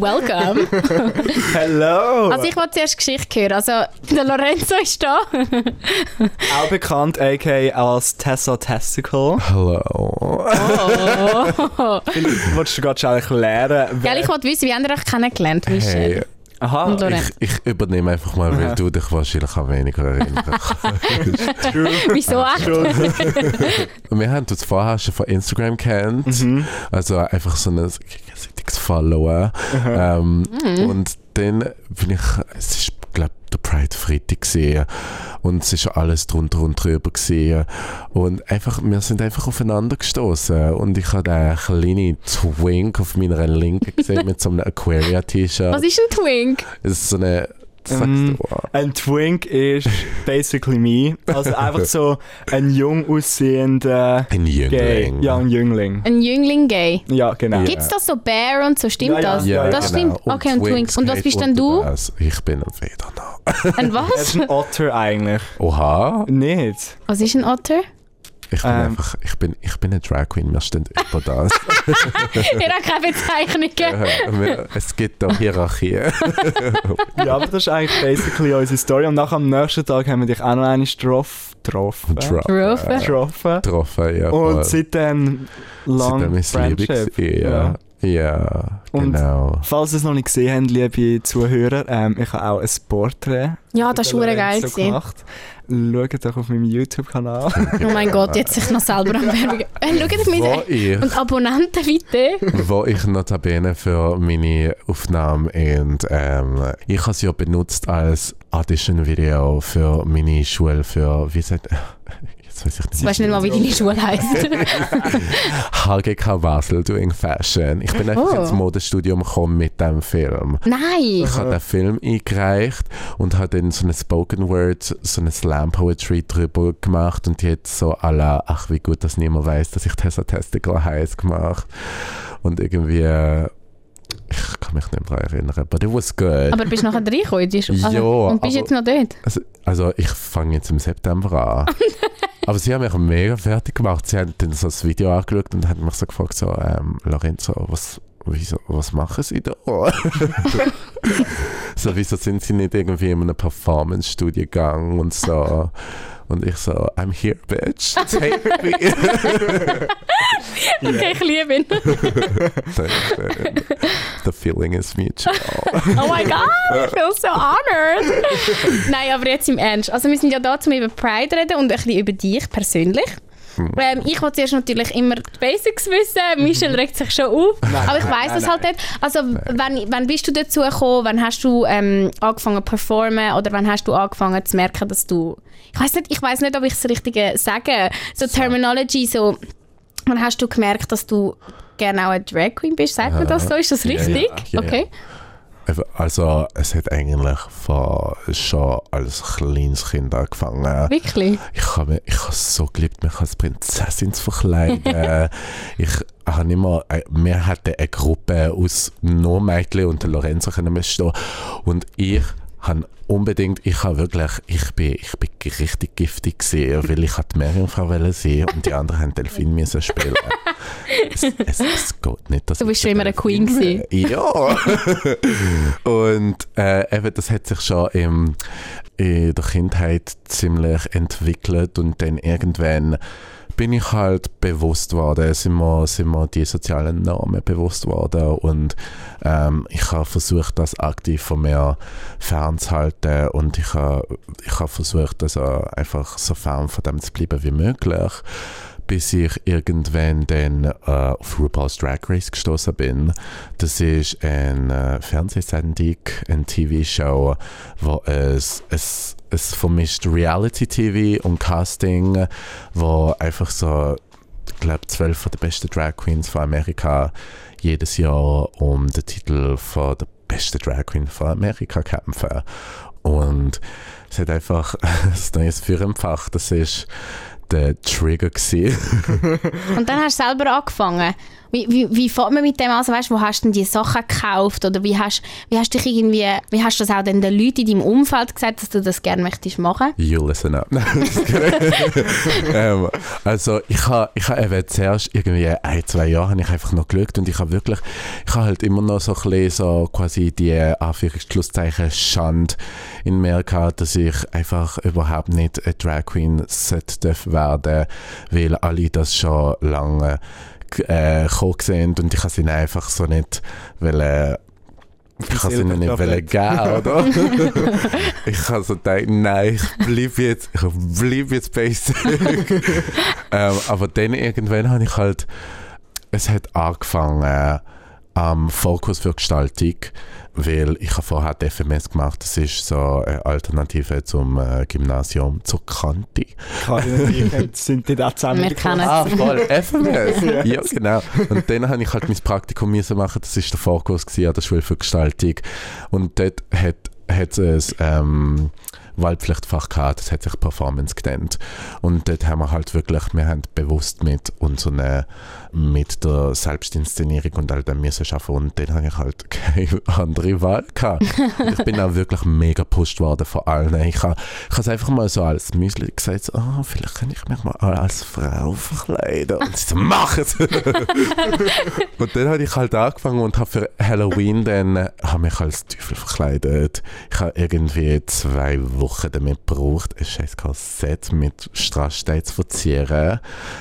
Welcome. Hello! Also ich wollte zuerst Geschichte hören. Also der Lorenzo ist da. Auch bekannt, a.k.a. als Tessa Testicle. Hallo. Oh. Vielleicht Wolltest du gerade schon erklären? Gell, ich wollte wissen, wie habt ihr euch kennengelernt, Michel? Hey, Aha, ich, ich übernehme einfach mal, weil Aha. du dich wahrscheinlich an weniger erinnerst. Wieso echt? Wir haben uns vorher schon von Instagram kennt. Mhm. Also einfach so ein gegenseitiges Followen. Ähm, Mhm. Und dann bin ich, es ist, der Pride Freitag gesehen und es ist alles drunter und drüber gesehen und einfach, wir sind einfach aufeinander gestoßen und ich habe den kleinen Twink auf meiner Linken gesehen mit so einem Aquaria-T-Shirt. Was ist ein Twink? Es ist so eine, Ähm, du, Ein Twink ist basically me. Also einfach so ein jung aussehender ein Gay. Jüngling. Ja, ein Jüngling. Ein Jüngling gay. Ja, genau. Ja. Gibt es das so Bear und so? Stimmt Ja, ja. das? Ja, das genau. stimmt. Okay, ein Twink. Twinks Und was bist denn du? das. Ich bin ein Federnau. Ein Er was? ist ein Otter eigentlich. Oha. Nicht. Was ist ein Otter? Ich bin Ähm. einfach, ich bin, ich bin eine Drag Queen, wir stehen über das. Ihr habt keine Bezeichnungen. Es gibt da Hierarchie. Ja, aber das ist eigentlich basically unsere Story. Und nachher am nächsten Tag haben wir dich auch noch eine Strophe getroffen. Getroffen. Getroffen. Ja. Und seitdem Seitdem long ist Friendship. gewesen, ja. Ja, Und- genau. Falls ihr es noch nicht gesehen habt, liebe Zuhörer, ähm, ich habe auch ein Porträt Ja, das war mit der geil. Gewesen. gemacht. Schaut doch auf meinem YouTube-Kanal. Oh mein Gott, jetzt sich noch selber am Werbung. Äh, schaut mit ich, und Abonnenten bitte. wo ich notabene für meine Aufnahme und ähm, ich habe es ja benutzt als Audition-Video für meine Schule für, wie sagt, jetzt weiß ich Ich nicht, weiß nicht mal, wie deine Schule heisst. HGK Basel Doing Fashion. Ich bin einfach Oh. ins Modestudium gekommen mit dem Film. Nein! Ich habe den Film eingereicht und habe dann so eine Spoken Word, so eine Slam Poetry drüber gemacht und hat so alle, ach wie gut, dass niemand weiß, dass ich Tessa Testicle heiß gemacht und irgendwie, äh, ich kann mich nicht mehr daran erinnern, but it was good. Aber bist du nachher reingekommen? in die Schule? Also, Ja, Und bist aber- jetzt noch dort? Also, also ich fange jetzt im September an. Aber sie haben mich mega fertig gemacht. Sie haben dann so das Video angeschaut und haben mich so gefragt, so, ähm, Lorenzo, was, wieso, was machen Sie da? so, wieso sind Sie nicht irgendwie in einem Performance-Studiengang und so? Und ich so, I'm here, bitch. Take me. Okay, ich liebe ihn. The feeling is mutual. Oh mein Gott, ich feel so honored. Nein, aber jetzt im Ernst. Also wir sind ja da, um über Pride reden und ein bisschen über dich persönlich. Hm. Ähm, ich wollte zuerst natürlich immer die Basics wissen. Michel regt sich schon auf. aber ich nein, weiß nein, das halt nicht. Also wann, wann bist du dazu gekommen? Wann hast du ähm, angefangen zu performen? Oder wann hast du angefangen zu merken, dass du... Ich weiß nicht, ich weiß nicht, ob ich es richtig sage. So Terminology, so... Wann hast du gemerkt, dass du gerne auch eine Drag Queen bist? Sagt man das so? Ist das richtig? Ja, ja. okay. Also, es hat eigentlich von, schon als kleines Kind angefangen. Wirklich? Ich habe ich habe es so geliebt, mich als Prinzessin zu verkleiden. ich habe immer, äh, wir hatten eine Gruppe aus nur Mädchen und Lorenzo können wir stehen. Und ich habe unbedingt, ich habe wirklich, ich bin, ich bin richtig giftig gesehen, weil ich hatte Meerjungfrau sein und die anderen haben Delfin müssen spielen. es, es, es geht nicht, dass Du bist schon immer eine Queen Delfin- Ja. und äh, eben, das hat sich schon im, in der Kindheit ziemlich entwickelt und dann irgendwann bin ich halt bewusst worden, sind mir, sind mir die sozialen Normen bewusst worden und ähm, ich habe versucht, das aktiv von mir fernzuhalten und ich habe ich habe versucht, also einfach so fern von dem zu bleiben wie möglich, bis ich irgendwann dann äh, auf RuPaul's Drag Race gestoßen bin. Das ist eine äh, Fernsehsendung, eine TV-Show, wo es, es, es vermischt Reality-TV und Casting, wo einfach so, ich glaube, zwölf den besten Drag Queens von Amerika jedes Jahr um den Titel von der besten Drag Queen von Amerika kämpfen. Und es hat einfach ein neues Führempfach, das ist der Trigger. Und dann hast du selber angefangen. Wie, wie, wie fährt man mit dem an? Also, weißt, wo hast du denn die Sachen gekauft? Oder wie hast, wie hast dich irgendwie, wie hast du das auch den Leuten in deinem Umfeld gesagt, dass du das gerne möchtest machen? You listen up. ähm, also ich habe ich ha eben zuerst irgendwie ein, zwei Jahre habe ich einfach noch geschaut und ich habe wirklich, ich habe halt immer noch so ein bisschen so quasi die Anführungszeichen Schande in mir gehabt, dass ich einfach überhaupt nicht eine Drag Queen sollte werden, weil alle das schon lange äh, gekommen sind und ich habe sie einfach so nicht wollen, ich kann sie ihnen nicht wollen geben, oder? ich habe so gedacht, nein, ich bleibe jetzt, ich bleib jetzt basic. ähm, aber dann irgendwann habe ich halt, es hat angefangen ähm, Fokus für Gestaltung weil ich habe vorher die FMS gemacht, das ist so eine Alternative zum äh, Gymnasium, zur Kante. Kante, sind die da zusammen? Wir kennen Ah, voll, FMS, ja genau. Und dann habe ich halt mein Praktikum müssen machen, das war der Fokus an der Schule für Gestaltung und dort hat, hat es ähm, Wahlpflichtfach gehabt, das hat sich Performance genannt. Und dort haben wir halt wirklich, wir haben bewusst mit unseren, mit der Selbstinszenierung und all dem müssen arbeiten und dann habe ich halt keine andere Wahl gehabt. ich bin auch wirklich mega gepusht worden von allen. Ich habe ich es einfach mal so als Müsli gesagt, so, oh, vielleicht kann ich mich mal als Frau verkleiden. Und sie so, mach es! und dann habe ich halt angefangen und habe für Halloween dann, habe mich als Teufel verkleidet. Ich habe irgendwie zwei Wochen damit gebraucht, ein scheiß Korsett mit Strassstein zu verzieren.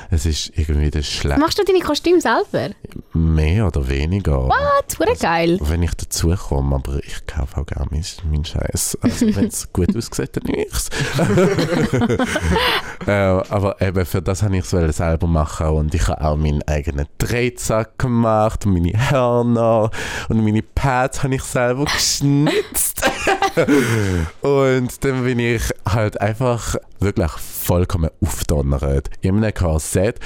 Es ist irgendwie das schlecht. Machst du deine Kostüme selber? Mehr oder weniger. What? Wurde geil. Wenn ich dazu komme, aber ich kaufe auch gerne meinen mein Scheiß. Also wenn es gut aussieht, dann nichts. äh, aber eben für das habe ich es selber machen und ich habe auch meinen eigenen Drehzack gemacht und meine Hörner und meine Pads habe ich selber geschnitzt. und dann bin ich halt einfach wirklich vollkommen aufdonnert. In einem Korsett.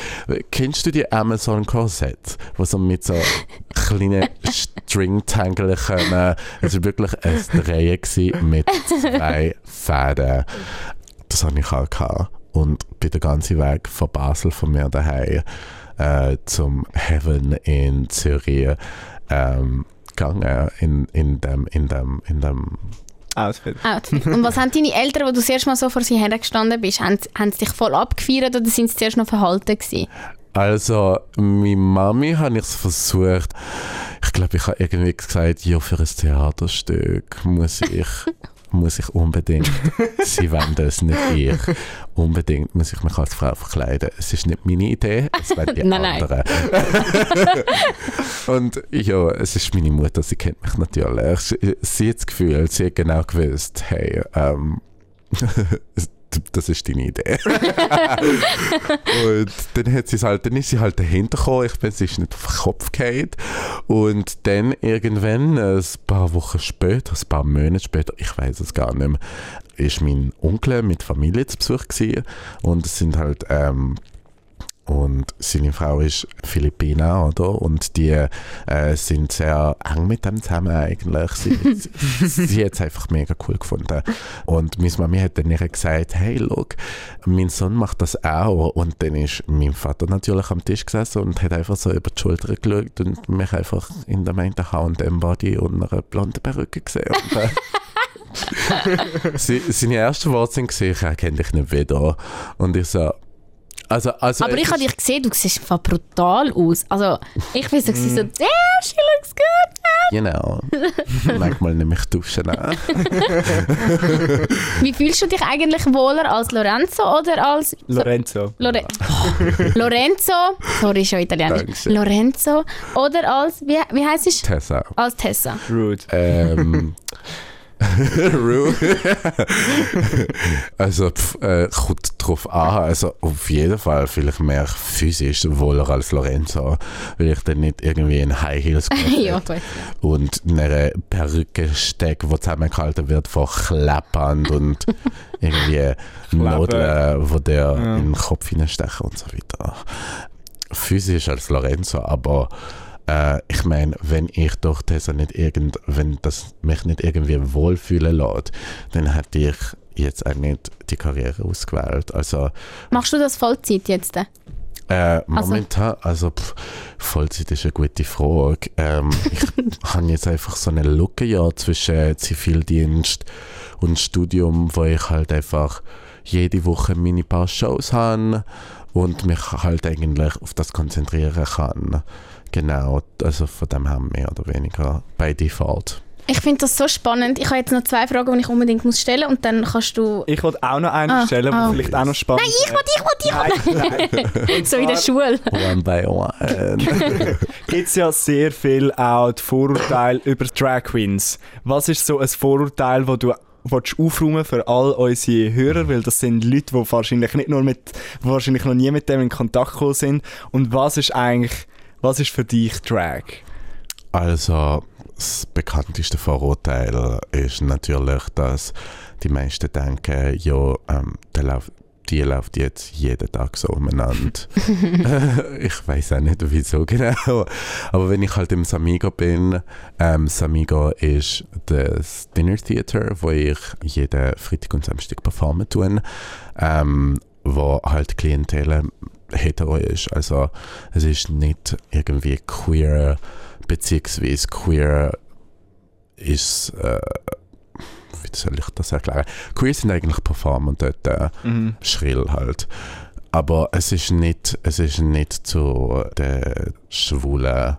Kennst du die Amazon Korsett, wo so mit so kleinen Stringtangeln kommen? Es war wirklich ein Drehen mit zwei Fäden. Das hatte ich auch gehabt. Und bin den ganzen Weg von Basel von mir daheim äh, zum Heaven in Zürich ähm, gegangen in, in dem, in dem, in dem Outfit. Outfit. Und was haben deine Eltern, wo du das erste Mal so vor sie hergestanden bist, haben, haben sie dich voll abgefeiert oder sind sie zuerst noch verhalten gewesen? Also, meine Mami habe ich es versucht. Ich glaube, ich habe irgendwie gesagt, ja, für ein Theaterstück muss ich muss ich unbedingt, sie wollen das, nicht ich, unbedingt muss ich mich als Frau verkleiden. Es ist nicht meine Idee, es werden die Nein, anderen. Und ja, es ist meine Mutter, sie kennt mich natürlich. Sie, sie hat das Gefühl, sie hat genau gewusst, hey, ähm, das ist deine Idee. und dann, hat sie's halt, dann ist sie halt dahinter gekommen, ich bin, sie ist nicht auf den Kopf gefallen. Und dann irgendwann, ein paar Wochen später, ein paar Monate später, ich weiß es gar nicht mehr, ist mein Onkel mit Familie zu Besuch gewesen. Und es sind halt ähm, und seine Frau ist Philippiner, oder? Und die äh, sind sehr eng mit dem zusammen eigentlich. Sie, sie, sie hat es einfach mega cool gefunden. Und meine Mami hat dann ihr gesagt, hey, look, mein Sohn macht das auch. Und dann ist mein Vater natürlich am Tisch gesessen und hat einfach so über die Schulter geschaut und mich einfach in der einen H&M-Body und einer blonden Perücke gesehen. Und, äh, seine ersten Worte sind gesehen, ich erkenne dich nicht wieder. Und ich so, also, also Aber ich habe dich gesehen, du siehst einfach brutal aus. Also, ich bin so, so, Mm. damn, she looks good. Genau. Manchmal nehme ich Duschen an. Wie fühlst du dich eigentlich wohler als Lorenzo oder als... Lorenzo. Lore Lorenzo, sorry, schon italienisch. Dankeschön. Lorenzo oder als, wie, wie heißt es? Tessa. Als Tessa. Rude. Ähm. Ru. also pf, äh, kommt drauf an. Also auf jeden Fall vielleicht mehr physisch wohler als Lorenzo, weil ich dann nicht irgendwie in High Heels ja, gut. und in einer Perücke stecke, die zusammengehalten wird von Kleppband und irgendwie Nadeln, wo der Ja. in den Kopf hineinstechen und so weiter. Physisch als Lorenzo, aber äh, ich meine, wenn ich durch das nicht irgend, wenn das mich nicht irgendwie wohlfühlen lässt, dann hätte ich jetzt auch nicht die Karriere ausgewählt. Also Machst du das Vollzeit jetzt? Äh, momentan, also, pff, Vollzeit ist eine gute Frage. Ähm, ich habe jetzt einfach so eine Lücke ja zwischen Zivildienst und Studium, wo ich halt einfach jede Woche meine paar Shows habe und mich halt eigentlich auf das konzentrieren kann. Genau, also von dem her mehr oder weniger bei Default. Ich finde das so spannend. Ich habe jetzt noch zwei Fragen, die ich unbedingt muss stellen muss und dann kannst du... Ich wollte auch noch eine Ah, stellen, die ah. vielleicht auch noch spannend Nein, ich will, ich will, ich nein. So in der Schule. One by one. gibt es ja sehr viel auch die Vorurteile über Drag Queens. Was ist so ein Vorurteil, wo du willst aufräumen für all unsere Hörer, weil das sind Leute, die wahrscheinlich nicht nur mit, die wahrscheinlich noch nie mit dem in Kontakt gekommen sind. Und was ist eigentlich, was ist für dich Drag? Also, das bekannteste Vorurteil ist natürlich, dass die meisten denken, ja, ähm, der läuft, die läuft jetzt jeden Tag so umeinander. ich weiß auch nicht, wieso genau. Aber wenn ich halt im Samigo bin, ähm, Samigo ist das Dinner Theater, wo ich jeden Freitag und Samstag performen tue, ähm, wo halt Klientel hetero ist. Also es ist nicht irgendwie queer, beziehungsweise queer ist, äh, wie soll ich das erklären? Queer sind eigentlich Performer dort, äh, Mhm. schrill halt. Aber es ist nicht, es ist nicht zu der Schwulen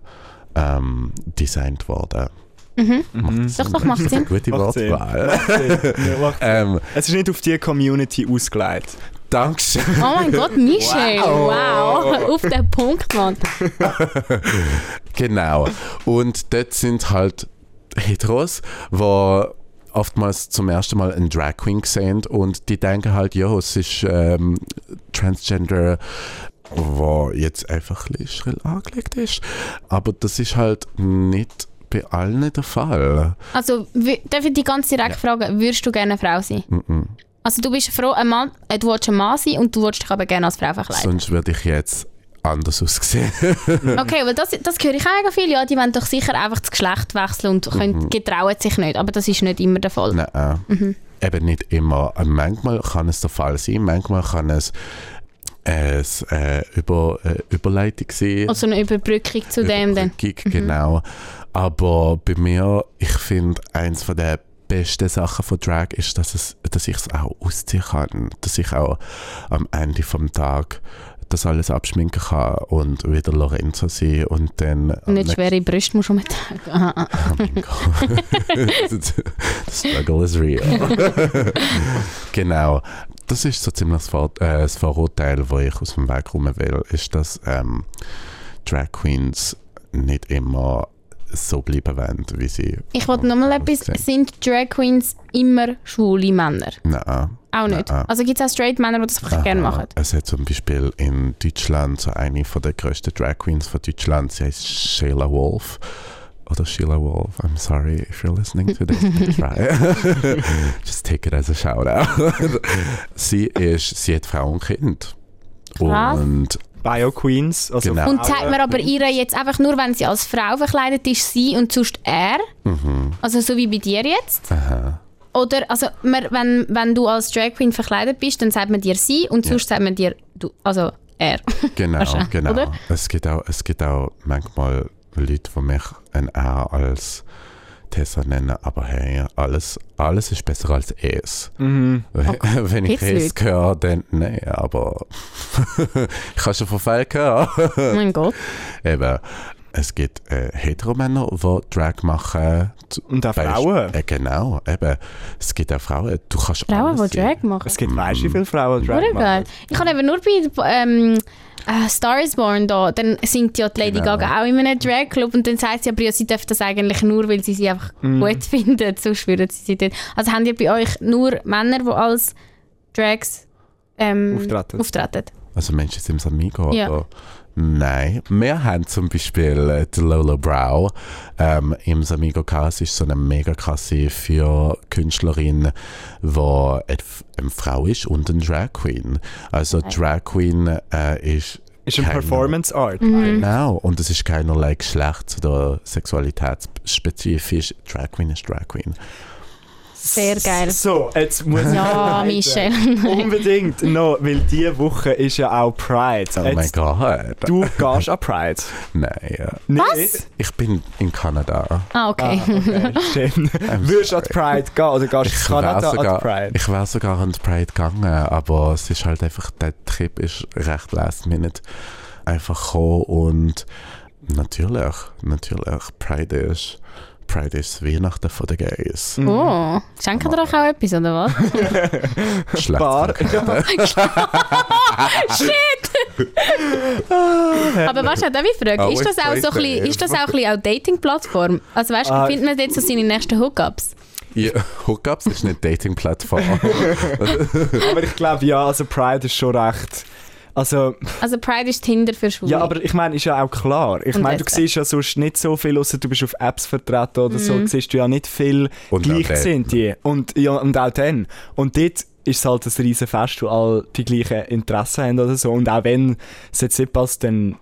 ähm, designt worden. Mhm. Mhm. Doch, doch, macht Sinn. Gute. Wortwahl. Ähm, es ist nicht auf die Community ausgelegt. Dankeschön. Oh mein Gott, Michelle. Wow. Wow. Auf den Punkt, Mann. genau. Und dort sind halt Heteros, die oftmals zum ersten Mal einen Drag Queen sehen und die denken halt, ja, es ist ähm, Transgender, wo jetzt einfach ein bisschen schrill angelegt ist. Aber das ist halt nicht bei allen der Fall. Also, darf ich die ganz direkt fragen, würdest du gerne eine Frau sein? Mhm. Also, du bist froh, ein Mann, äh, du willst ein Mann sein und du willst dich aber gerne als Frau verkleiden. Sonst würde ich jetzt anders aussehen. Okay, weil das, das höre ich auch viel. Ja, die wollen doch sicher einfach das Geschlecht wechseln und können, getrauen sich nicht. Aber das ist nicht immer der Fall. Nein. Mhm. Eben nicht immer. Äh, Manchmal kann es der Fall sein, manchmal kann es es äh, über, äh, Überleitung sein. Also eine Überbrückung zu dem dann. Überbrückung, genau. Aber bei mir, ich finde, eins von der besten Sachen von Drag ist, dass, es, dass ich es auch ausziehen kann. Dass ich auch am Ende vom Tag das alles abschminken kann und wieder Lorenzo sein und dann... Und nicht schwere Brüste musst du umtragen. Aha, aha. Oh mein Gott. The struggle is real. genau. Das ist so ziemlich das, Vor äh, das Vorurteil, wo ich aus dem Weg rum will, ist, dass ähm, Drag Queens nicht immer so bleiben wollen, wie sie. Ich wollte nochmal etwas. aussehen. Sind Drag Queens immer schwule Männer? Nein. Auch nicht. Nein. Also gibt es auch straight Männer, die das einfach gerne machen? Es hat zum Beispiel in Deutschland so eine von der grössten Drag Queens von Deutschland, sie heißt Sheila Wolf. Oder Sheila Wolf, I'm sorry if you're listening to this. Try. Just take it as a shout out. sie ist, sie hat Frau und Kind. Krass. Und Bio Queens. Also Genau. Und zeigt mir aber ihr jetzt einfach nur, wenn sie als Frau verkleidet ist, sie und sonst er? mhm, Also so wie bei dir jetzt? aha. Oder, also, man, wenn, wenn du als Drag Queen verkleidet bist, dann sagt man dir sie und Ja. sonst sagt man dir du, also er. Genau, genau. oder? Es gibt, auch, es gibt auch manchmal Leute, die mich ein R als Tessa nennen, aber hey, alles, alles ist besser als es. Mhm. Wenn ich es höre, dann nein, aber ich habe schon von Fällen gehört. Oh mein Gott. Eben, es gibt äh, Heteromänner, die Drag machen. Und auch Frauen. Äh, genau, eben. Es gibt auch Frauen, du kannst Frauen, alles die. Drag machen. Es gibt weißt du, wie viele Frauen Drag machen? geil. Ich habe eben nur bei ähm, äh, Star is Born da, dann singt ja die Lady Genau. Gaga auch in einem Drag Club und dann sagt sie aber, ja, sie darf das eigentlich nur, weil sie sie einfach Mhm. gut findet, sonst würden sie sie dort. Also haben ihr bei euch nur Männer, die als Drags ähm, Auftreten. auftreten? Also Menschen sind im Samigo, Ja. oder? Nein. Wir haben zum Beispiel äh, die Lola Brow ähm, im Samigo. Sie ist so eine mega krasse für Künstlerin, die eine, Frau ist und eine Drag Queen. Also Drag Queen äh, ist Ist ein Keine- Performance Art. Mhm. Genau, und es ist keinerlei Geschlechts- oder Sexualitätsspezifisch. Drag Queen ist Drag Queen. Sehr geil. So, jetzt muss ich Ja. Michelle. Unbedingt noch, weil diese Woche ist ja auch Pride. Oh mein Jetzt, Gott. Du gehst an Pride. Nein. Nicht? Ich bin in Kanada. Ah, okay. Ah, okay, stimmt. Würdest du an die. Pride gehen oder gehst du Ich in Kanada wäre an die sogar, Pride? ich wär sogar an die Pride gegangen, aber es ist halt einfach, der Trip ist recht last minute einfach gekommen und natürlich, natürlich, Pride ist, Pride ist Weihnachten von den Gays. Oh, schenken ihr euch auch etwas, oder was? Schlecht. Bar. Shit! Aber was hat auch wie Frage, ist das auch so ein bisschen, ist das auch ein bisschen auch Dating-Plattform? Also weißt du, Ah. findet man jetzt so seine nächsten Hookups? Ja, Hookups ist eine Dating-Plattform. aber ich glaube, ja, also Pride ist schon recht. Also, Also Pride ist Tinder für Schwule. ja, aber ich meine, ist ja auch klar. Ich meine, du Lesben. siehst ja sonst nicht so viel, außer du bist auf Apps vertreten oder so, Mhm. siehst du ja nicht viel Und Gleichgesinnte. Und, ja, und auch dann. Und dort ist es halt ein riesen Fest, wo alle die gleichen Interessen haben oder so. Und auch wenn es jetzt nicht passt, dann,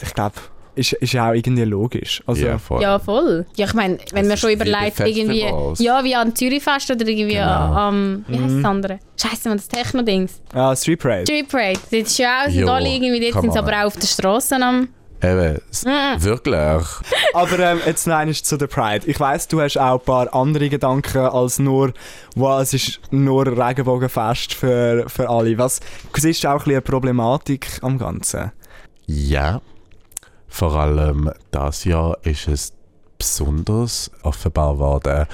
ich glaube, ist, ist ja auch irgendwie logisch. Also, ja, voll. Ja, voll. Ja, ich meine, wenn Es man ist schon überlegt, irgendwie, ja, wie an Zürichfest oder irgendwie Genau. am, wie heisst Mhm. das andere? Scheiße, man, das Techno-Dings. Ah, Street Parade. Street Parade. Das ist ja auch, sind Jo, alle irgendwie, dort come sind sie aber auch auf den Straßen am... Eben, Mm. wirklich. Aber ähm, jetzt noch einmal zu der Pride. Ich weiss, du hast auch ein paar andere Gedanken als nur, wow, es ist nur Regenbogenfest für, für alle. Was siehst du auch ein bisschen eine Problematik am Ganzen? Ja, vor allem das Jahr ist es besonders offenbar worden.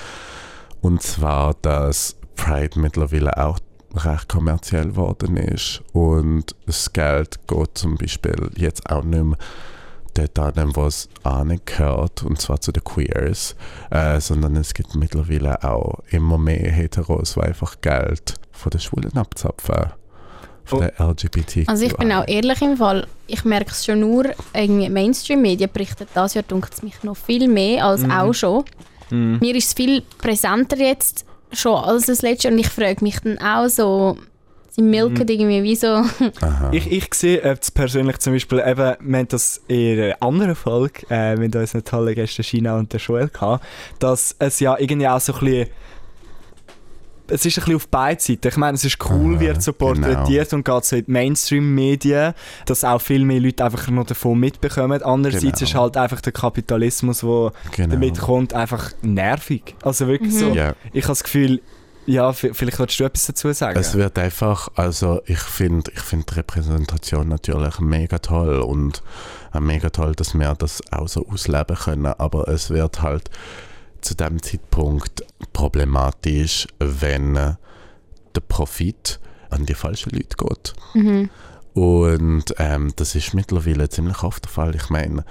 Und zwar, dass Pride mittlerweile auch recht kommerziell geworden ist und das Geld geht zum Beispiel jetzt auch nicht mehr dort an, wo es angehört, und zwar zu den Queers, äh, sondern es gibt mittlerweile auch immer mehr Heteros, die einfach Geld von den Schwulen abzapfen. Von Oh. den LGBT. Also ich bin auch ehrlich im Fall, ich merke es schon nur, irgendwie Mainstream-Medien berichten das Jahr, dunkelt es mich noch viel mehr als Mhm. auch schon. Mhm. Mir ist es viel präsenter jetzt schon als das letzte und ich frage mich dann auch so, sie milken Mhm. irgendwie wie so... Aha. Ich, ich sehe jetzt persönlich zum Beispiel eben, wir haben das in einer anderen Folge äh, mit unseren tollen Gästen China und der Joel gehabt, dass es ja irgendwie auch so ein bisschen es ist ein bisschen auf beiden Seiten. Ich meine, es ist cool, Aha, wird so porträtiert und geht so in die Mainstream-Medien, dass auch viel mehr Leute einfach noch davon mitbekommen. Andererseits Genau. ist halt einfach der Kapitalismus, der genau. damit kommt, einfach nervig. Also wirklich Mhm. so. Ja, Ich habe das Gefühl, ja, vielleicht willst du etwas dazu sagen. es wird einfach, also ich finde ich find die Repräsentation natürlich mega toll und auch mega toll, dass wir das auch so ausleben können, aber es wird halt zu dem Zeitpunkt problematisch, wenn der Profit an die falschen Leute geht. Mhm. Und ähm, das ist mittlerweile ziemlich oft der Fall. Ich meine,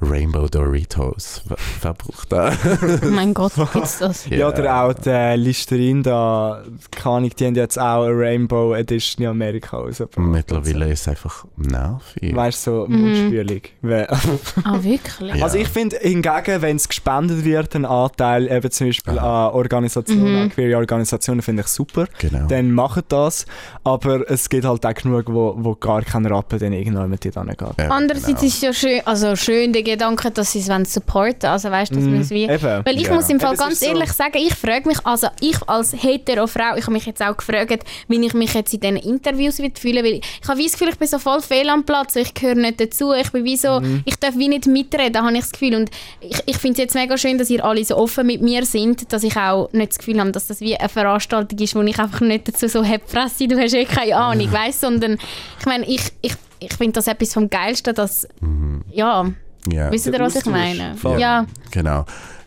Rainbow Doritos, wer, wer braucht das? Oh mein Gott, gibt's das? Ja, oder auch die Listerin da, keine Ahnung, die haben jetzt auch eine Rainbow Edition in Amerika rausgebracht. Mittlerweile ist es einfach nervig. Weißt du, so Mhm. mundspülig. Weil- Ah, wirklich? Ja. Also ich finde hingegen, wenn es gespendet wird, ein Anteil eben zum Beispiel Aha. an Organisationen, Mhm. an queere Organisationen, finde ich super. Genau. Dann machen das. Aber es gibt halt auch genug, wo, wo gar kein Rappen dann irgendwann mit dir angeht. Ja, Andererseits genau. ist es ja schön, also schön der Gedanke, dass sie es wollen supporten Also weißt du, dass man es wie... Eben. Weil ich Ja. muss im Fall Eben, ganz ist so- ehrlich sagen, ich frage mich, also ich als hetero Frau, ich habe mich jetzt auch gefragt, wie ich mich jetzt in diesen Interviews fühlen, weil ich habe das Gefühl, ich bin so voll fehl am Platz, ich gehöre nicht dazu, ich bin wie so, Mhm. ich darf wie nicht mitreden, habe ich das Gefühl und ich, ich finde es jetzt mega schön, dass ihr alle so offen mit mir sind, dass ich auch nicht das Gefühl habe, dass das wie eine Veranstaltung ist, wo ich einfach nicht dazu so habe, Fresse, du hast eh keine Ahnung, weißt, sondern ich meine, ich, ich, ich finde das etwas vom Geilsten, dass, Mhm. ja, Ja, wisst ihr, Der was ich meine? Voll. Ja, genau.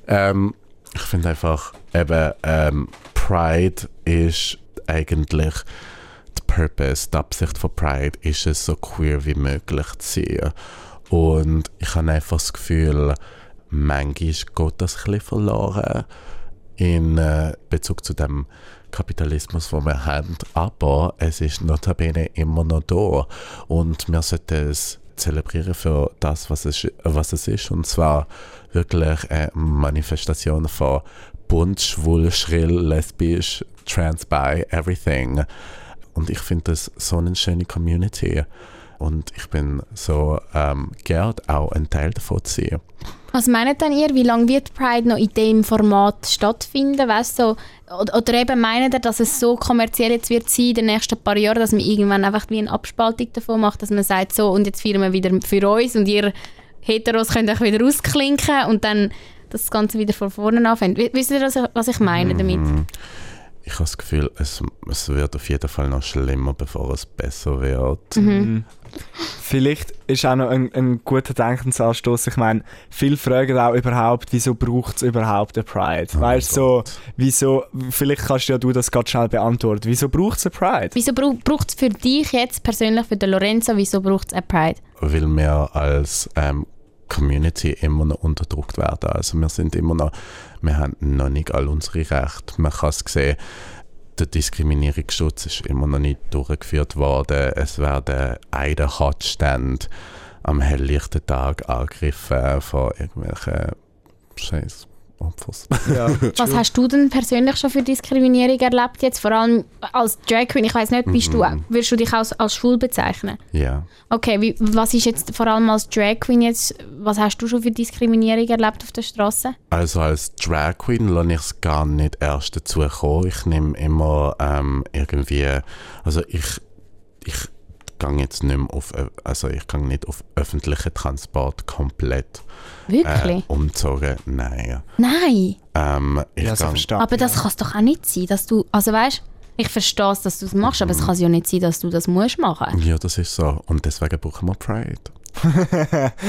Ähm, ich finde einfach, eben, ähm, Pride ist eigentlich der Purpose, die Absicht von Pride ist es, so queer wie möglich zu sein. Und ich habe einfach das Gefühl, manchmal geht das ein bisschen verloren in äh, Bezug zu dem Kapitalismus, den wir haben. Aber es ist notabene immer noch da. Und wir sollten es zelebrieren für das, was es, was es ist. Und zwar wirklich eine Manifestation von bunt, schwul, schrill, lesbisch, trans, bi, everything. Und ich finde das so eine schöne Community. Und ich bin so ähm, gern auch ein Teil davon zu sein. Was meint denn ihr, wie lange wird Pride noch in dem Format stattfinden? Weißt, so, oder, oder eben meint ihr, dass es so kommerziell jetzt wird sein in den nächsten paar Jahren, dass man irgendwann einfach wie eine Abspaltung davon macht, dass man sagt, so und jetzt feiern wir wieder für uns und ihr Heteros könnt euch wieder ausklinken und dann das Ganze wieder von vorne anfängt. Wisst ihr, was ich, meine damit? Mhm. Ich habe das Gefühl, es, es wird auf jeden Fall noch schlimmer, bevor es besser wird. Mhm. Vielleicht ist auch noch ein, ein guter Denkensanstoß. Ich meine, viele fragen auch überhaupt, wieso braucht es überhaupt eine Pride? Oh weißt du, so, wieso, vielleicht kannst ja du das ganz schnell beantworten. Wieso braucht es eine Pride? Wieso braucht es für dich jetzt persönlich, für den Lorenzo, wieso braucht es eine Pride? Weil wir als ähm, Community immer noch unterdrückt werden. Also wir sind immer noch, wir haben noch nicht all unsere Rechte. Man kann es sehen, der Diskriminierungsschutz ist immer noch nicht durchgeführt worden. Es werden Eidenhatstände am helllichten Tag angegriffen von irgendwelchen scheiß Opfers. Ja, Was hast du denn persönlich schon für Diskriminierung erlebt jetzt? Vor allem als Drag Queen, ich weiß nicht, bist du, Mhm. würdest du dich als, als schwul bezeichnen? ja. Okay, wie, was ist jetzt vor allem als Drag Queen jetzt, was hast du schon für Diskriminierung erlebt auf der Straße? Also als Drag Queen lasse ich es gar nicht erst dazu kommen. Ich nehme immer ähm, irgendwie, also ich, ich gehe jetzt nicht mehr auf, also ich gehe nicht auf öffentlichen Transport komplett äh, Wirklich? umzogen. Nein. Nein, Ähm, ich ja so gehe- verstanden. aber das kann es doch auch nicht sein, dass du, also weißt, ich verstehe es, dass du es machst, aber es kann ja nicht sein, dass du das musst machen. ja, das ist so. Und deswegen brauchen wir Pride.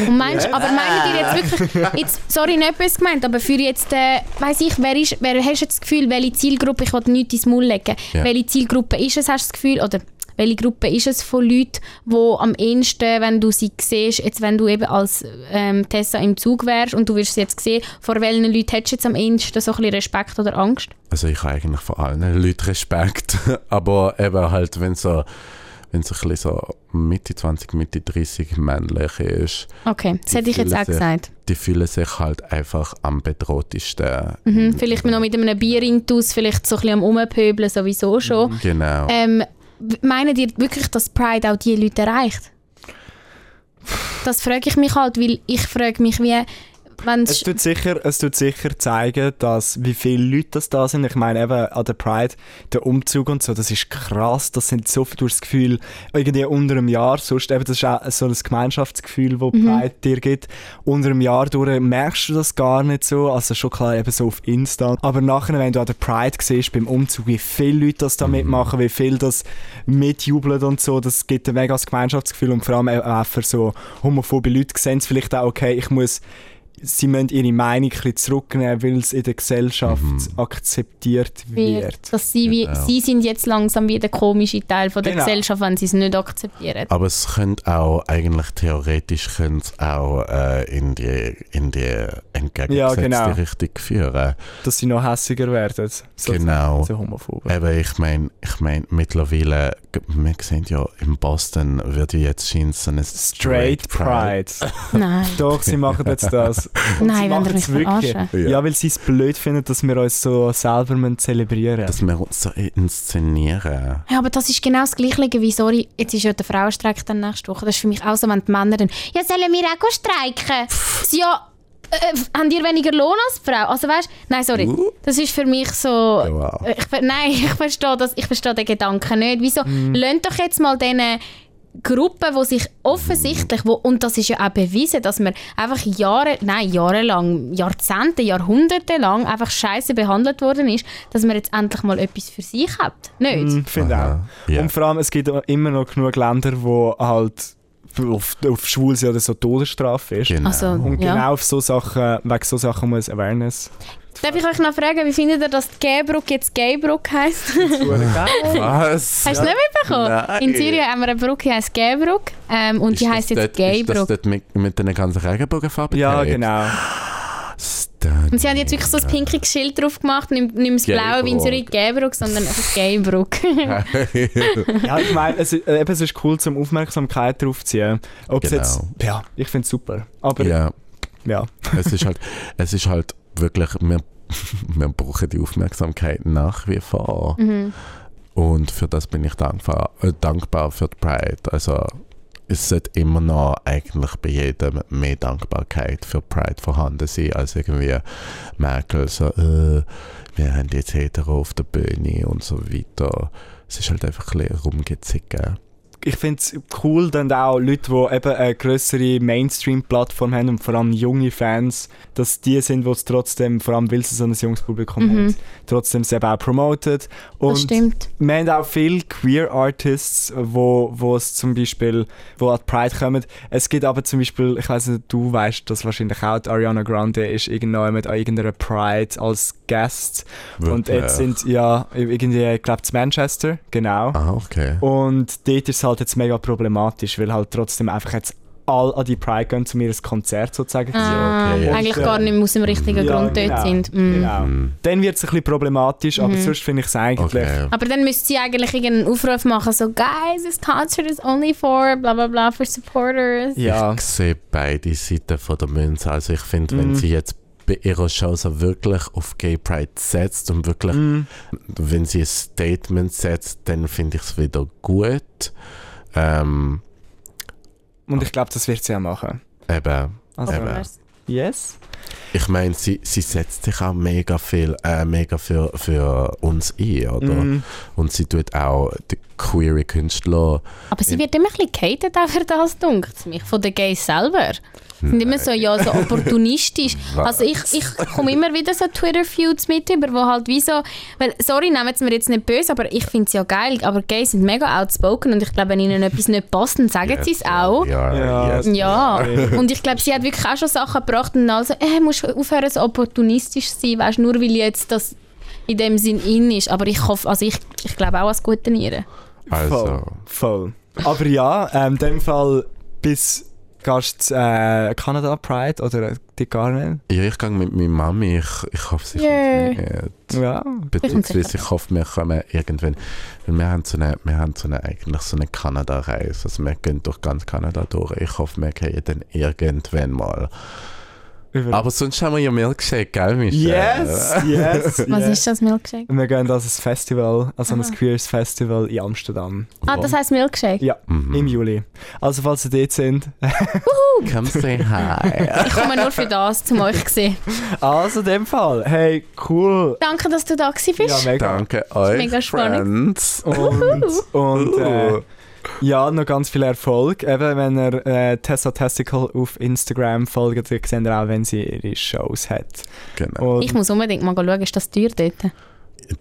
Und meinst, aber meint ihr jetzt wirklich, jetzt, sorry, nicht böse gemeint, aber für jetzt, äh, weiss ich, wer, ist, wer hast du jetzt das Gefühl, welche Zielgruppe, ich will nichts ins Maul legen, Ja. welche Zielgruppe ist es, hast du das Gefühl, oder welche Gruppe ist es von Leuten, die am ehesten, wenn du sie siehst, jetzt wenn du eben als ähm, Tessa im Zug wärst und du wirst sie jetzt sehen, vor welchen Leuten hättest du jetzt am ehesten so ein bisschen Respekt oder Angst? Also ich habe eigentlich vor allen Leuten Respekt. Aber eben halt, wenn so, wenn es ein bisschen so Mitte 20, Mitte 30 männlich ist, Okay, das hätte ich jetzt auch sich- gesagt. die fühlen sich halt einfach am bedrohtesten. Mhm, vielleicht noch mit einem Bier intus, vielleicht so ein bisschen am Rumpöbeln sowieso schon. Genau. Ähm, meinen ihr wirklich, dass Pride auch die Leute erreicht? Das frage ich mich halt, weil ich frage mich, wie, Es tut, sicher, es tut sicher zeigen, dass, wie viele Leute das da sind. Ich meine, eben an der Pride, der Umzug und so, das ist krass. Das sind so viele, du hast das Gefühl, irgendwie unter einem Jahr, sonst eben, das ist auch so ein Gemeinschaftsgefühl, das Pride dir gibt. Unter einem Jahr durch merkst du das gar nicht so. Also schon klar, eben so auf Insta. Aber nachher, wenn du an der Pride siehst, beim Umzug, wie viele Leute das da mitmachen, wie viel das mitjubeln und so, das gibt ein mega Gemeinschaftsgefühl und vor allem auch für so homophobe Leute sehen es vielleicht auch, okay, ich muss sie müssen ihre Meinung ein bisschen zurücknehmen, weil es in der Gesellschaft akzeptiert wird. dass sie, wie, Genau. sie sind jetzt langsam wie der komische Teil von der Genau. Gesellschaft, wenn sie es nicht akzeptieren. Aber es könnte auch, eigentlich theoretisch könnte es auch äh, in, die, in die entgegengesetzte Ja, genau. Richtung führen. Dass sie noch hässiger werden. So, Genau. So homophob. Eben, ich meine, ich mein, mittlerweile, wir sehen ja, in Boston wird ja jetzt scheint so eine Straight Pride. Nein, Doch, sie machen jetzt das. Und nein, wenn ihr mich wirklich. verarschen. Ja. Ja. weil sie es blöd finden, dass wir uns so selber müssen zelebrieren Dass wir uns so inszenieren. Ja, aber das ist genau das Gleiche wie, sorry, jetzt ist ja der Frauenstreik dann nächste Woche. Das ist für mich auch so, wenn die Männer dann, ja, sollen wir auch streiken? Sie, ja, äh, habt ihr weniger Lohn als Frau? Also weißt nein, sorry, Uh. das ist für mich so, Ja, wow. äh, ich, nein, ich verstehe das, ich verstehe den Gedanken nicht. Wieso, Mhm. lasst doch jetzt mal diesen Gruppen, die sich offensichtlich, wo, und das ist ja auch bewiesen, dass man einfach Jahre, nein, jahrelang, Jahrzehnte, Jahrhunderte lang einfach scheiße behandelt worden ist, dass man jetzt endlich mal etwas für sich hat. Nicht? Ich finde auch. Ja. Und vor allem, es gibt immer noch genug Länder, wo halt auf, auf Schwulsein oder so Todesstrafe ist. Genau. Also, Und ja. genau auf so Sachen, wegen so Sachen muss Awareness. Darf ich euch noch fragen, wie findet ihr, dass die Gaybrücke jetzt Gaybrücke heisst? Was? Hast du es nicht mitbekommen? Nein. In Zürich haben wir eine Brücke, die heisst Gaybrücke ähm, und die Ist das heisst jetzt dort- Ist das dort mit, mit den ganzen Regenbogenfarben? Ja, gehabt? genau. Und sie haben jetzt wirklich so ein pinkiges Schild drauf gemacht, nicht, nicht mehr das Blaue wie in Zürich Gaybrücke, sondern einfach Gaybrücke. Ja, ich meine, es, ist- äh, eben, es ist cool, zum Aufmerksamkeit drauf zu ziehen. Ob es Genau. jetzt, ja, ich finde es super. Aber ja. ja, es ist halt, es ist halt wirklich, wir, wir brauchen die Aufmerksamkeit nach wie vor. Mhm. Und für das bin ich dankbar, äh, dankbar für die Pride. Also es sollte immer noch eigentlich bei jedem mehr Dankbarkeit für Pride vorhanden sein, als irgendwie Merkel so, äh, wir haben jetzt Hetero auf der Bühne und so weiter. Es ist halt einfach ein bisschen rumgezicken. Ich finde es cool, dann auch Leute, die eben eine größere Mainstream-Plattform haben und vor allem junge Fans, dass die sind, die es trotzdem, vor allem weil sie so ein junges Publikum Mhm. haben, trotzdem es eben auch promotet. Das Und stimmt. wir haben auch viele Queer Artists, wo, wo es zum Beispiel, wo an die Pride kommen. Es gibt aber zum Beispiel, ich weiß nicht, du weißt das wahrscheinlich auch, Ariana Grande ist irgendwann mit an irgendeiner Pride als Guest. Und Wirklich. jetzt sind, ja, irgendwie, ich glaube, zu Manchester, genau. Ah, okay. Und dort ist es halt jetzt mega problematisch, weil halt trotzdem einfach jetzt alle an die Pride gehen, zu mir ein Konzert sozusagen. Ah, okay, ja. eigentlich gar nicht mehr aus dem richtigen ja, Grund dort genau, sind. Mm. Genau. Mhm. Dann wird es ein bisschen problematisch, aber Mhm. sonst finde ich es eigentlich... Okay. Aber dann müsste sie eigentlich irgendeinen Aufruf machen, so «Guys, this concert is only for bla bla bla, for supporters». Ja. Ich sehe beide Seiten von der Münze. Also ich finde, wenn Mhm. sie jetzt bei ihrer Show so wirklich auf Gay Pride setzt und wirklich, Mm, wenn sie ein Statement setzt, dann finde ich es wieder gut. Ähm, Und ich glaube, das wird sie auch machen. eben, Also, Eben. Yes. Ich meine, sie, sie setzt sich auch mega viel, äh, mega für, für uns ein, oder? Mm. Und sie tut auch die queere Künstler Aber sie wird immer ein bisschen gehatet auch für das, denkt es mich, von den Gays selber. Sie sind immer so, ja, so opportunistisch. Also ich, ich komme immer wieder so Twitter-Feuds mit über, wo halt wie so, weil, sorry, nehmen es mir jetzt nicht böse, aber ich finde es ja geil, aber Gays sind mega outspoken und ich glaube, wenn ihnen etwas nicht passt, dann sagen sie es auch. Ja, Ja. yes. Ja, und ich glaube, sie hat wirklich auch schon Sachen gebracht und also, äh, musst aufhören, so opportunistisch zu sein, weißt nur weil jetzt das in dem Sinn in ist. Aber ich hoffe, also ich, ich glaube auch an das gute Nieren. Also, Voll. Voll. Aber ja, ähm, in dem Fall bis gehst du äh, Kanada Pride oder die gar nicht? ja, ich gehe mit meiner Mami, ich, ich hoffe, sie Yay. kommt nicht. Ja. Beziehungsweise ich hoffe, wir kommen irgendwann, weil wir haben so eine, wir haben so eine, eigentlich so eine Kanada-Reise, also wir gehen durch ganz Kanada durch. Ich hoffe, wir gehen dann irgendwann mal. Über- Aber sonst haben wir ja Milkshake, gell, Michelle? Yes, yes, Was yes. ist das Milkshake? Wir gehen an ein Festival, also ein. Queers Festival in Amsterdam. Ah, das heisst Milkshake? Ja, Mhm. im Juli. Also falls ihr dort sind. Come say hi. Ich komme nur für das, um euch zu sehen. Also in dem Fall, hey, cool. Danke, dass du da gewesen Ja, bist. mega. Danke euch, mega spannend. Friends. Und, und äh, Uh. Ja, noch ganz viel Erfolg. Eben, wenn ihr äh, Tessa Testicle auf Instagram folgt, dann seht ihr auch, wenn sie ihre Shows hat. Genau. Und Ich muss unbedingt mal schauen, ist das teuer dort?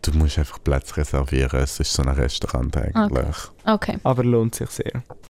Du musst einfach Platz reservieren, es ist so ein Restaurant eigentlich. Okay. aber lohnt sich sehr.